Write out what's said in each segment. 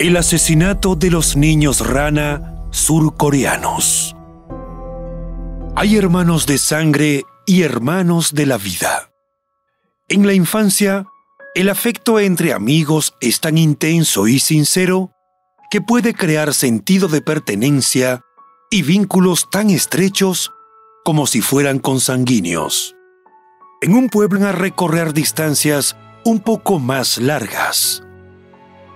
El asesinato de los niños rana surcoreanos. Hay hermanos de sangre y hermanos de la vida. En la infancia, el afecto entre amigos es tan intenso y sincero que puede crear sentido de pertenencia y vínculos tan estrechos como si fueran consanguíneos. En un pueblo a recorrer distancias un poco más largas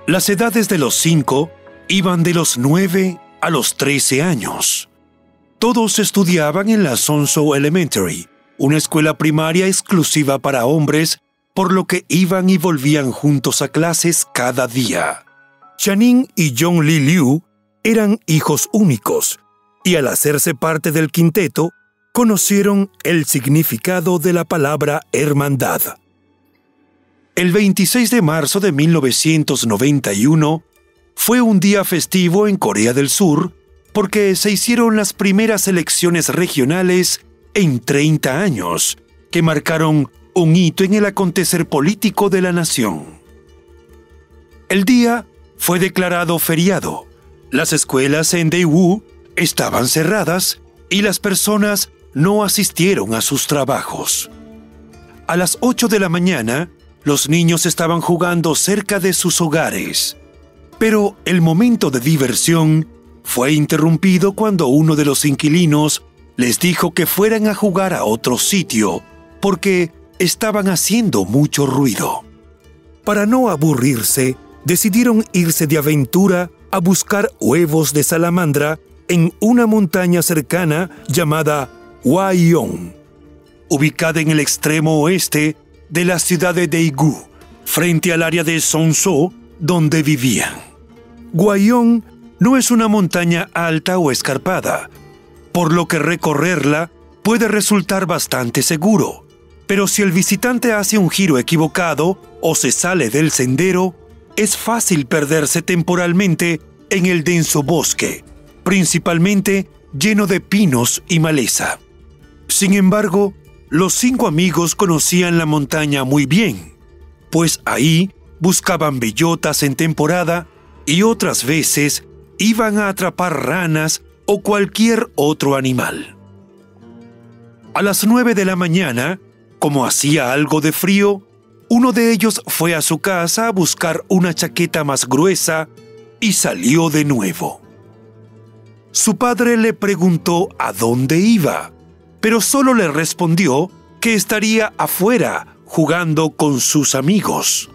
las edades de los cinco iban de los nueve a los trece años. Todos estudiaban en la Sonso Elementary, una escuela primaria exclusiva para hombres, por lo que iban y volvían juntos a clases cada día. Channing y John Lee Liu eran hijos únicos, y al hacerse parte del quinteto, conocieron el significado de la palabra hermandad. El 26 de marzo de 1991 fue un día festivo en Corea del Sur porque se hicieron las primeras elecciones regionales en 30 años, que marcaron un hito en el acontecer político de la nación. El día fue declarado feriado. Las escuelas en Daewoo estaban cerradas y las personas no asistieron a sus trabajos. A las 8 de la mañana, los niños estaban jugando cerca de sus hogares, pero el momento de diversión fue interrumpido cuando uno de los inquilinos les dijo que fueran a jugar a otro sitio porque estaban haciendo mucho ruido. Para no aburrirse, decidieron irse de aventura a buscar huevos de salamandra en una montaña cercana llamada Waiong, ubicada en el extremo oeste de la ciudad de Daegu, frente al área de Sonso donde vivían. Guayón no es una montaña alta o escarpada, por lo que recorrerla puede resultar bastante seguro. Pero si el visitante hace un giro equivocado o se sale del sendero, es fácil perderse temporalmente en el denso bosque, principalmente lleno de pinos y maleza. Sin embargo, los cinco amigos conocían la montaña muy bien, pues ahí buscaban bellotas en temporada y otras veces iban a atrapar ranas o cualquier otro animal. A las nueve de la mañana, como hacía algo de frío, uno de ellos fue a su casa a buscar una chaqueta más gruesa y salió de nuevo. Su padre le preguntó a dónde iba pero solo le respondió que estaría afuera jugando con sus amigos.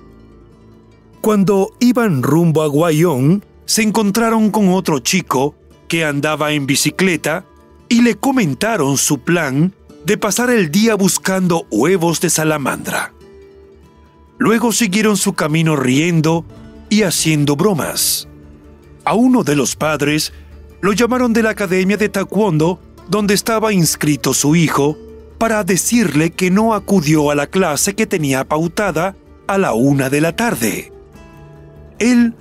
Cuando iban rumbo a Guayón, se encontraron con otro chico que andaba en bicicleta y le comentaron su plan de pasar el día buscando huevos de salamandra. Luego siguieron su camino riendo y haciendo bromas. A uno de los padres lo llamaron de la academia de taekwondo donde estaba inscrito su hijo, para decirle que no acudió a la clase que tenía pautada a la una de la tarde. Él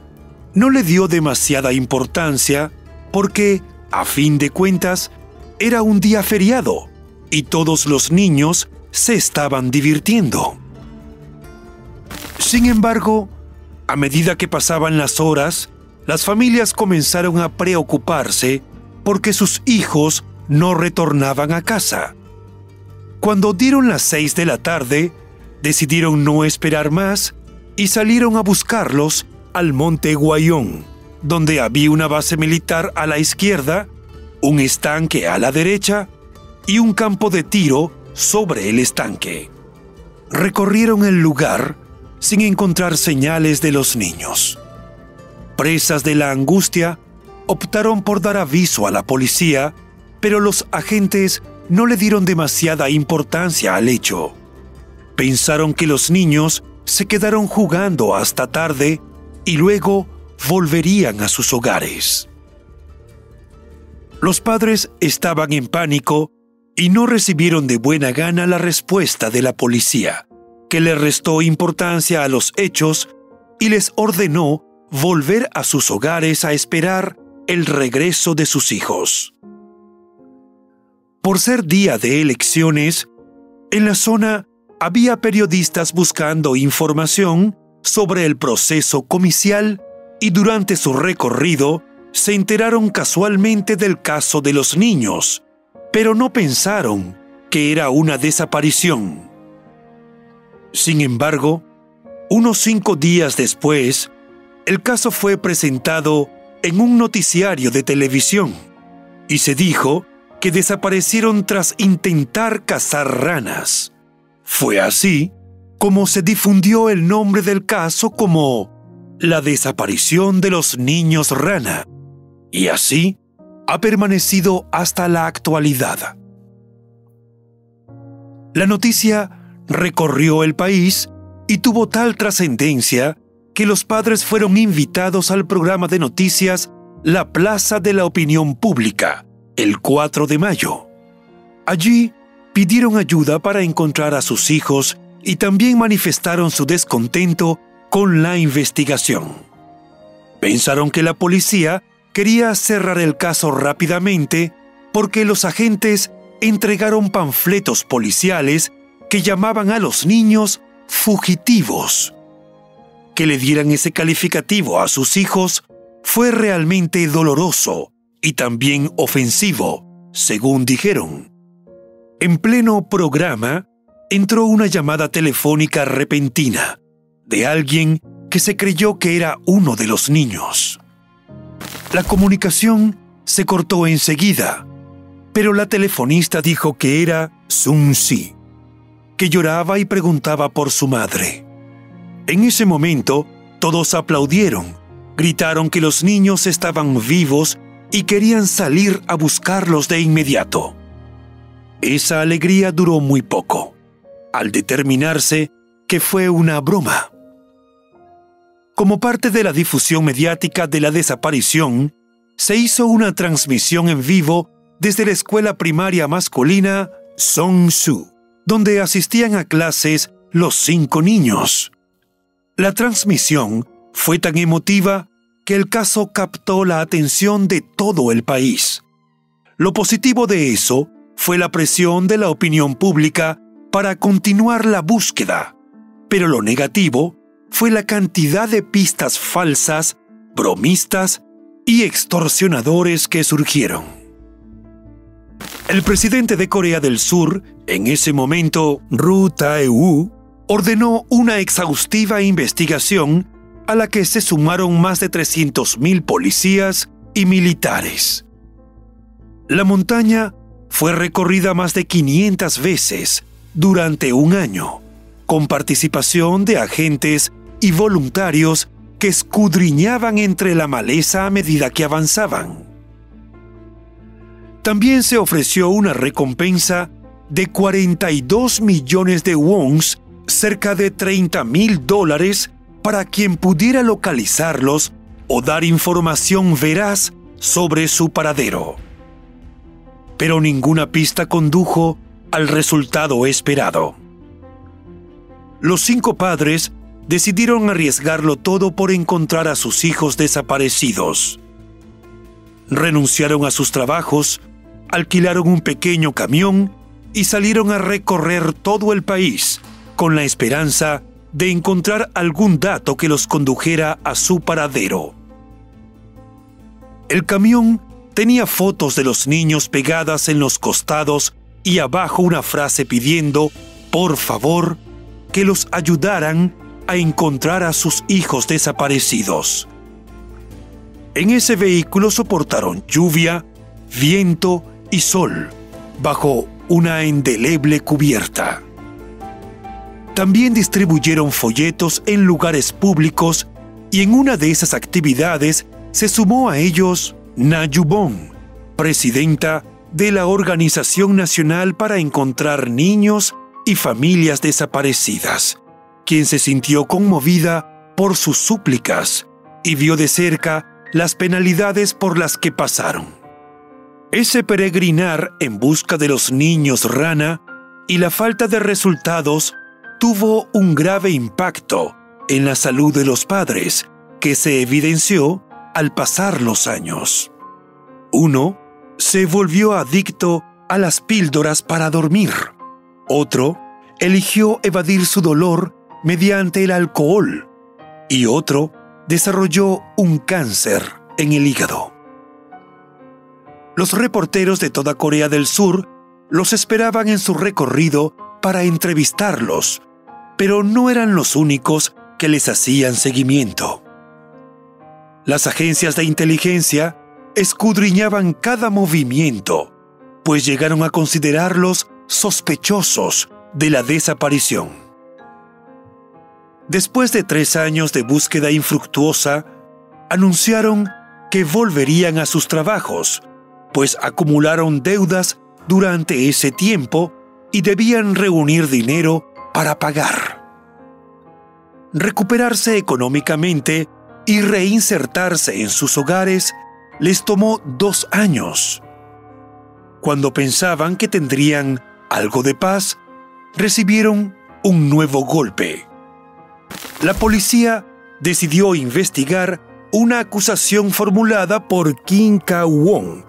no le dio demasiada importancia porque, a fin de cuentas, era un día feriado y todos los niños se estaban divirtiendo. Sin embargo, a medida que pasaban las horas, las familias comenzaron a preocuparse porque sus hijos no retornaban a casa. Cuando dieron las seis de la tarde, decidieron no esperar más y salieron a buscarlos al monte Guayón, donde había una base militar a la izquierda, un estanque a la derecha y un campo de tiro sobre el estanque. Recorrieron el lugar sin encontrar señales de los niños. Presas de la angustia, optaron por dar aviso a la policía, pero los agentes no le dieron demasiada importancia al hecho. Pensaron que los niños se quedaron jugando hasta tarde y luego volverían a sus hogares. Los padres estaban en pánico y no recibieron de buena gana la respuesta de la policía, que le restó importancia a los hechos y les ordenó volver a sus hogares a esperar el regreso de sus hijos. Por ser día de elecciones, en la zona había periodistas buscando información sobre el proceso comicial y durante su recorrido se enteraron casualmente del caso de los niños, pero no pensaron que era una desaparición. Sin embargo, unos cinco días después, el caso fue presentado en un noticiario de televisión y se dijo que desaparecieron tras intentar cazar ranas. Fue así como se difundió el nombre del caso como la desaparición de los niños rana, y así ha permanecido hasta la actualidad. La noticia recorrió el país y tuvo tal trascendencia que los padres fueron invitados al programa de noticias La Plaza de la Opinión Pública, el 4 de mayo. Allí pidieron ayuda para encontrar a sus hijos y también manifestaron su descontento con la investigación. Pensaron que la policía quería cerrar el caso rápidamente porque los agentes entregaron panfletos policiales que llamaban a los niños fugitivos. Que le dieran ese calificativo a sus hijos fue realmente doloroso y también ofensivo, según dijeron. En pleno programa, entró una llamada telefónica repentina de alguien que se creyó que era uno de los niños. La comunicación se cortó enseguida, pero la telefonista dijo que era Sun Si, que lloraba y preguntaba por su madre. En ese momento, todos aplaudieron, gritaron que los niños estaban vivos y querían salir a buscarlos de inmediato. Esa alegría duró muy poco, al determinarse que fue una broma. Como parte de la difusión mediática de la desaparición, se hizo una transmisión en vivo desde la escuela primaria masculina Song Su, donde asistían a clases los cinco niños. La transmisión fue tan emotiva que el caso captó la atención de todo el país. Lo positivo de eso fue la presión de la opinión pública para continuar la búsqueda, pero lo negativo fue la cantidad de pistas falsas, bromistas y extorsionadores que surgieron. El presidente de Corea del Sur, en ese momento, Ru Tae-woo, ordenó una exhaustiva investigación a la que se sumaron más de 300.000 policías y militares. La montaña fue recorrida más de 500 veces durante un año, con participación de agentes y voluntarios que escudriñaban entre la maleza a medida que avanzaban. También se ofreció una recompensa de 42 millones de wons, cerca de 30 mil dólares, para quien pudiera localizarlos o dar información veraz sobre su paradero. Pero ninguna pista condujo al resultado esperado. Los cinco padres decidieron arriesgarlo todo por encontrar a sus hijos desaparecidos. Renunciaron a sus trabajos, alquilaron un pequeño camión y salieron a recorrer todo el país con la esperanza de encontrar algún dato que los condujera a su paradero. El camión tenía fotos de los niños pegadas en los costados y abajo una frase pidiendo, por favor, que los ayudaran a encontrar a sus hijos desaparecidos. En ese vehículo soportaron lluvia, viento y sol, bajo una indeleble cubierta. También distribuyeron folletos en lugares públicos y en una de esas actividades se sumó a ellos Nayubon, presidenta de la Organización Nacional para Encontrar Niños y Familias Desaparecidas, quien se sintió conmovida por sus súplicas y vio de cerca las penalidades por las que pasaron. Ese peregrinar en busca de los niños rana y la falta de resultados tuvo un grave impacto en la salud de los padres, que se evidenció al pasar los años. Uno se volvió adicto a las píldoras para dormir. Otro eligió evadir su dolor mediante el alcohol. Y otro desarrolló un cáncer en el hígado. Los reporteros de toda Corea del Sur los esperaban en su recorrido para entrevistarlos pero no eran los únicos que les hacían seguimiento. Las agencias de inteligencia escudriñaban cada movimiento, pues llegaron a considerarlos sospechosos de la desaparición. Después de tres años de búsqueda infructuosa, anunciaron que volverían a sus trabajos, pues acumularon deudas durante ese tiempo y debían reunir dinero para pagar. Recuperarse económicamente y reinsertarse en sus hogares les tomó dos años. Cuando pensaban que tendrían algo de paz, recibieron un nuevo golpe. La policía decidió investigar una acusación formulada por Kim Ka-won,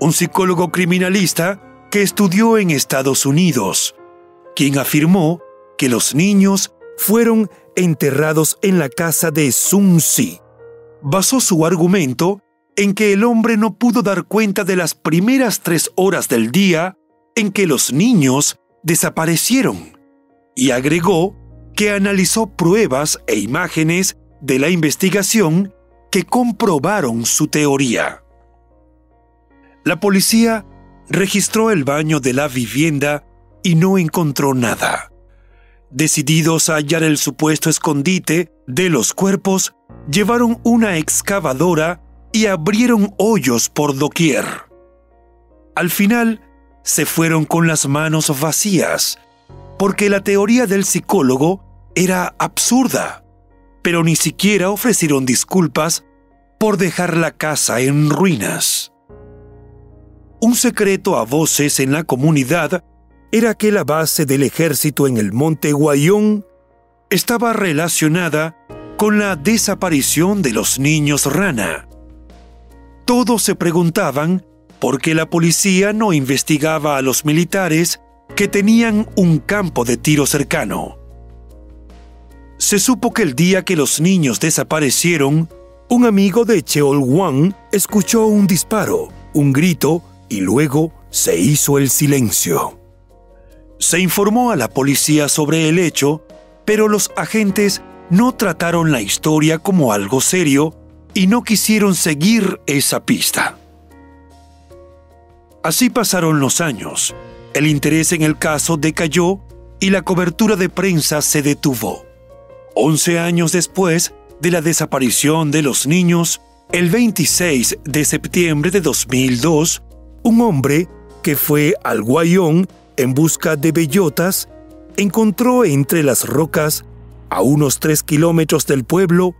un psicólogo criminalista que estudió en Estados Unidos, quien afirmó que los niños fueron enterrados en la casa de Sun Si. Basó su argumento en que el hombre no pudo dar cuenta de las primeras tres horas del día en que los niños desaparecieron y agregó que analizó pruebas e imágenes de la investigación que comprobaron su teoría. La policía registró el baño de la vivienda y no encontró nada. Decididos a hallar el supuesto escondite de los cuerpos, llevaron una excavadora y abrieron hoyos por doquier. Al final, se fueron con las manos vacías, porque la teoría del psicólogo era absurda, pero ni siquiera ofrecieron disculpas por dejar la casa en ruinas. Un secreto a voces en la comunidad era que la base del ejército en el monte Guayón estaba relacionada con la desaparición de los niños rana. Todos se preguntaban por qué la policía no investigaba a los militares que tenían un campo de tiro cercano. Se supo que el día que los niños desaparecieron, un amigo de Cheol escuchó un disparo, un grito y luego se hizo el silencio. Se informó a la policía sobre el hecho, pero los agentes no trataron la historia como algo serio y no quisieron seguir esa pista. Así pasaron los años, el interés en el caso decayó y la cobertura de prensa se detuvo. Once años después de la desaparición de los niños, el 26 de septiembre de 2002, un hombre que fue al Guayón en busca de bellotas, encontró entre las rocas, a unos tres kilómetros del pueblo,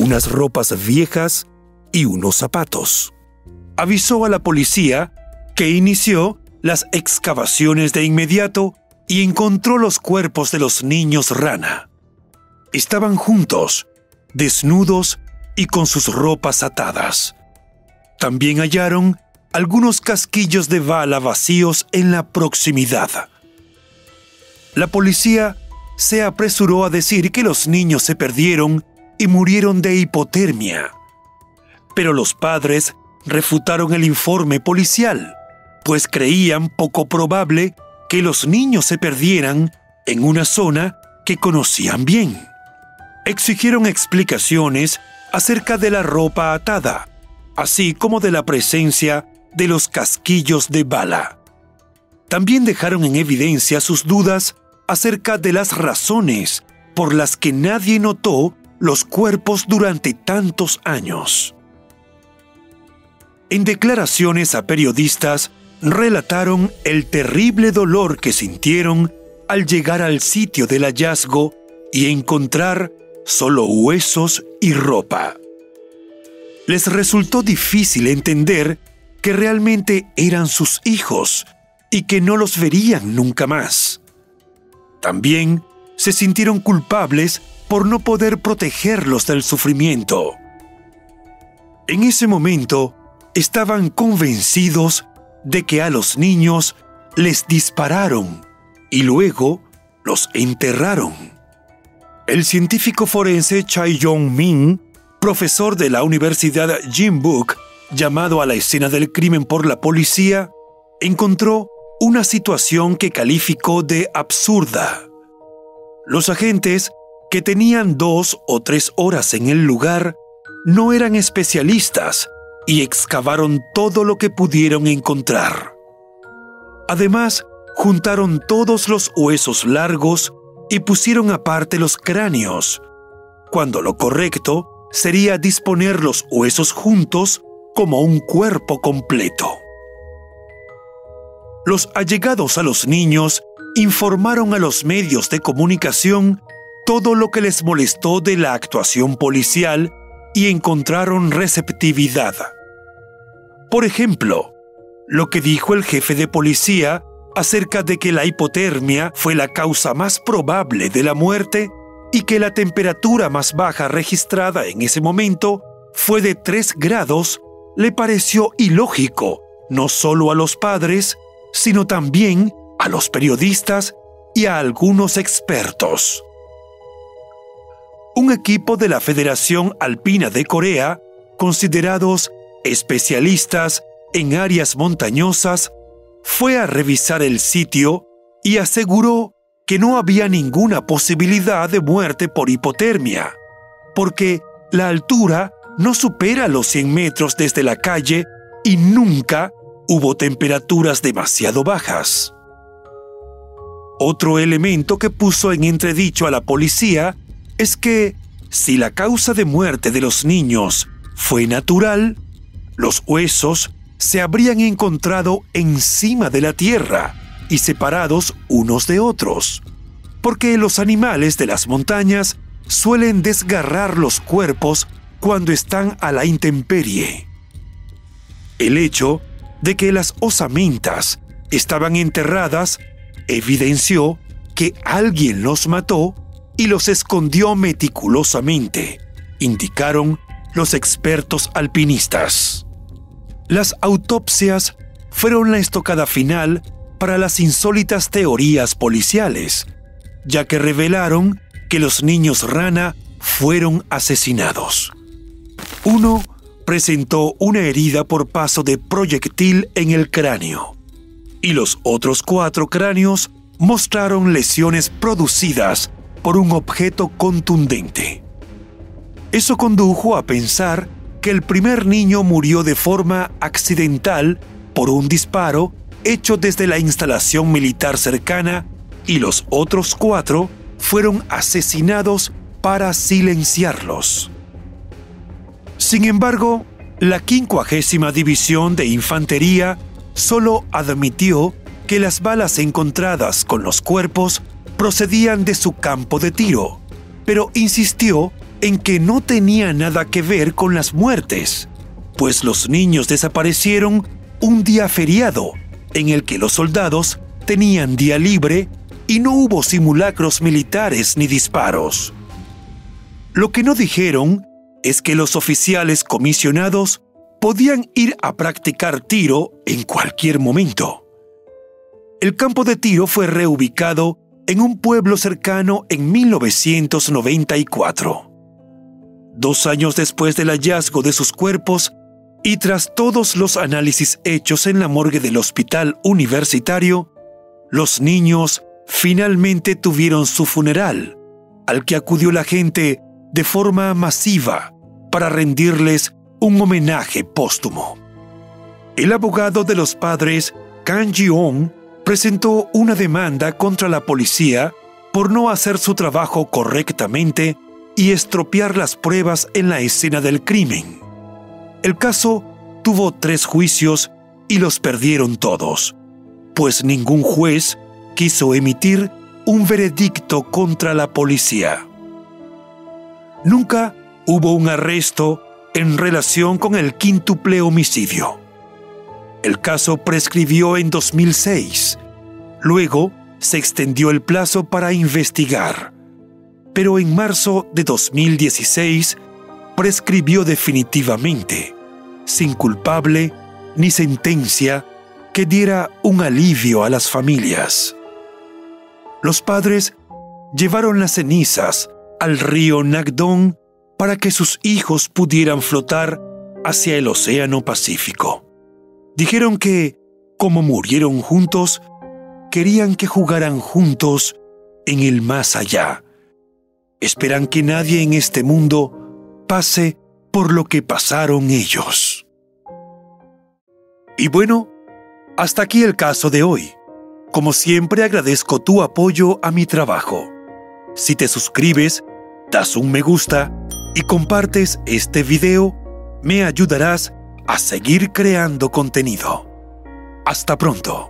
unas ropas viejas y unos zapatos. Avisó a la policía que inició las excavaciones de inmediato y encontró los cuerpos de los niños rana. estaban juntos, desnudos y con sus ropas atadas. También hallaron algunos casquillos de bala vacíos en la proximidad. La policía se apresuró a decir que los niños se perdieron y murieron de hipotermia. Pero los padres refutaron el informe policial, pues creían poco probable que los niños se perdieran en una zona que conocían bien. Exigieron explicaciones acerca de la ropa atada, así como de la presencia de los casquillos de bala. También dejaron en evidencia sus dudas acerca de las razones por las que nadie notó los cuerpos durante tantos años. En declaraciones a periodistas, relataron el terrible dolor que sintieron al llegar al sitio del hallazgo y encontrar solo huesos y ropa. Les resultó difícil entender que realmente eran sus hijos y que no los verían nunca más. También se sintieron culpables por no poder protegerlos del sufrimiento. En ese momento, estaban convencidos de que a los niños les dispararon y luego los enterraron. El científico forense Chai Yong-min, profesor de la Universidad Book, llamado a la escena del crimen por la policía, encontró una situación que calificó de absurda. Los agentes, que tenían dos o tres horas en el lugar, no eran especialistas y excavaron todo lo que pudieron encontrar. Además, juntaron todos los huesos largos y pusieron aparte los cráneos, cuando lo correcto sería disponer los huesos juntos como un cuerpo completo. Los allegados a los niños informaron a los medios de comunicación todo lo que les molestó de la actuación policial y encontraron receptividad. Por ejemplo, lo que dijo el jefe de policía acerca de que la hipotermia fue la causa más probable de la muerte y que la temperatura más baja registrada en ese momento fue de 3 grados, le pareció ilógico no solo a los padres, sino también a los periodistas y a algunos expertos. Un equipo de la Federación Alpina de Corea, considerados especialistas en áreas montañosas, fue a revisar el sitio y aseguró que no había ninguna posibilidad de muerte por hipotermia, porque la altura no supera los 100 metros desde la calle y nunca hubo temperaturas demasiado bajas. Otro elemento que puso en entredicho a la policía es que si la causa de muerte de los niños fue natural, los huesos se habrían encontrado encima de la tierra y separados unos de otros, porque los animales de las montañas suelen desgarrar los cuerpos cuando están a la intemperie. El hecho de que las osamentas estaban enterradas evidenció que alguien los mató y los escondió meticulosamente, indicaron los expertos alpinistas. Las autopsias fueron la estocada final para las insólitas teorías policiales, ya que revelaron que los niños rana fueron asesinados. Uno presentó una herida por paso de proyectil en el cráneo, y los otros cuatro cráneos mostraron lesiones producidas por un objeto contundente. Eso condujo a pensar que el primer niño murió de forma accidental por un disparo hecho desde la instalación militar cercana y los otros cuatro fueron asesinados para silenciarlos. Sin embargo, la quincuagésima división de infantería solo admitió que las balas encontradas con los cuerpos procedían de su campo de tiro, pero insistió en que no tenía nada que ver con las muertes, pues los niños desaparecieron un día feriado en el que los soldados tenían día libre y no hubo simulacros militares ni disparos. Lo que no dijeron es que los oficiales comisionados podían ir a practicar tiro en cualquier momento. El campo de tiro fue reubicado en un pueblo cercano en 1994. Dos años después del hallazgo de sus cuerpos y tras todos los análisis hechos en la morgue del hospital universitario, los niños finalmente tuvieron su funeral, al que acudió la gente de forma masiva para rendirles un homenaje póstumo. El abogado de los padres, Kang Ji-ong, presentó una demanda contra la policía por no hacer su trabajo correctamente y estropear las pruebas en la escena del crimen. El caso tuvo tres juicios y los perdieron todos, pues ningún juez quiso emitir un veredicto contra la policía. Nunca hubo un arresto en relación con el quíntuple homicidio. El caso prescribió en 2006. Luego se extendió el plazo para investigar. Pero en marzo de 2016 prescribió definitivamente, sin culpable ni sentencia que diera un alivio a las familias. Los padres llevaron las cenizas al río Nagdón para que sus hijos pudieran flotar hacia el Océano Pacífico. Dijeron que, como murieron juntos, querían que jugaran juntos en el más allá. Esperan que nadie en este mundo pase por lo que pasaron ellos. Y bueno, hasta aquí el caso de hoy. Como siempre agradezco tu apoyo a mi trabajo. Si te suscribes, das un me gusta y compartes este video, me ayudarás a seguir creando contenido. Hasta pronto.